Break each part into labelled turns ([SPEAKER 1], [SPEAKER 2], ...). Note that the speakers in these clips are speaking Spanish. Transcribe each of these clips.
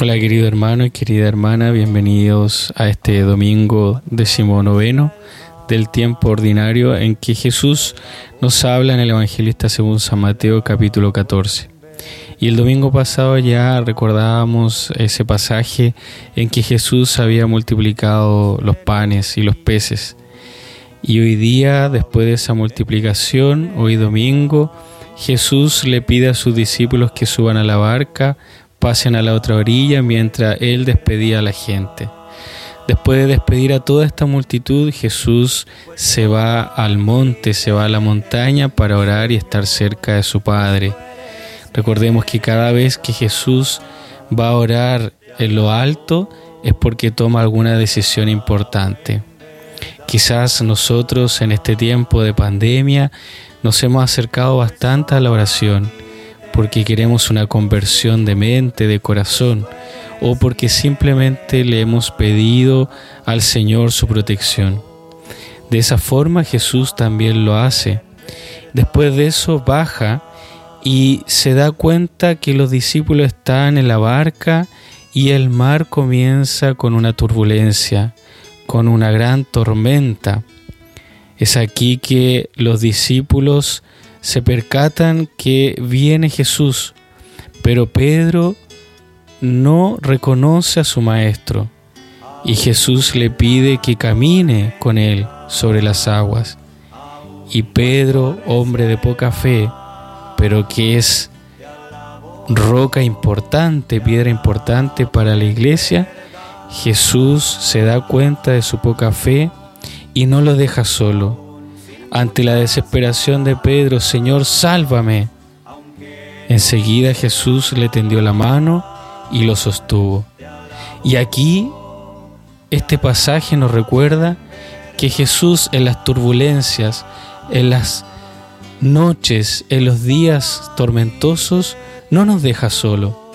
[SPEAKER 1] Hola querido hermano y querida hermana, bienvenidos a este domingo decimonoveno del tiempo ordinario en que Jesús nos habla en el Evangelista según San Mateo capítulo 14. Y el domingo pasado ya recordábamos ese pasaje en que Jesús había multiplicado los panes y los peces. Y hoy día, después de esa multiplicación, hoy domingo, Jesús le pide a sus discípulos que suban a la barca pasen a la otra orilla mientras él despedía a la gente. Después de despedir a toda esta multitud, Jesús se va al monte, se va a la montaña para orar y estar cerca de su Padre. Recordemos que cada vez que Jesús va a orar en lo alto es porque toma alguna decisión importante. Quizás nosotros en este tiempo de pandemia nos hemos acercado bastante a la oración porque queremos una conversión de mente, de corazón, o porque simplemente le hemos pedido al Señor su protección. De esa forma Jesús también lo hace. Después de eso baja y se da cuenta que los discípulos están en la barca y el mar comienza con una turbulencia, con una gran tormenta. Es aquí que los discípulos se percatan que viene Jesús, pero Pedro no reconoce a su maestro y Jesús le pide que camine con él sobre las aguas. Y Pedro, hombre de poca fe, pero que es roca importante, piedra importante para la iglesia, Jesús se da cuenta de su poca fe y no lo deja solo ante la desesperación de Pedro, Señor, sálvame. Enseguida Jesús le tendió la mano y lo sostuvo. Y aquí este pasaje nos recuerda que Jesús en las turbulencias, en las noches, en los días tormentosos, no nos deja solo.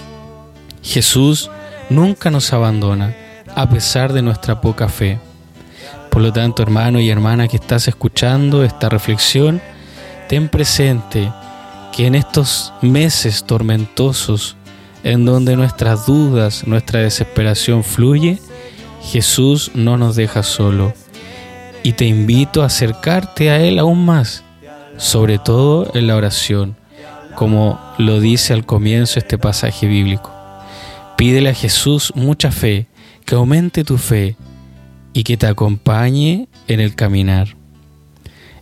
[SPEAKER 1] Jesús nunca nos abandona, a pesar de nuestra poca fe. Por lo tanto, hermano y hermana que estás escuchando esta reflexión, ten presente que en estos meses tormentosos, en donde nuestras dudas, nuestra desesperación fluye, Jesús no nos deja solo. Y te invito a acercarte a Él aún más, sobre todo en la oración, como lo dice al comienzo este pasaje bíblico. Pídele a Jesús mucha fe, que aumente tu fe, y que te acompañe en el caminar.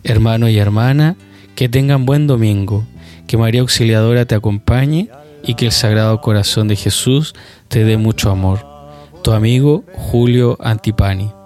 [SPEAKER 1] Hermano y hermana, que tengan buen domingo, que María Auxiliadora te acompañe y que el Sagrado Corazón de Jesús te dé mucho amor. Tu amigo Julio Antipani.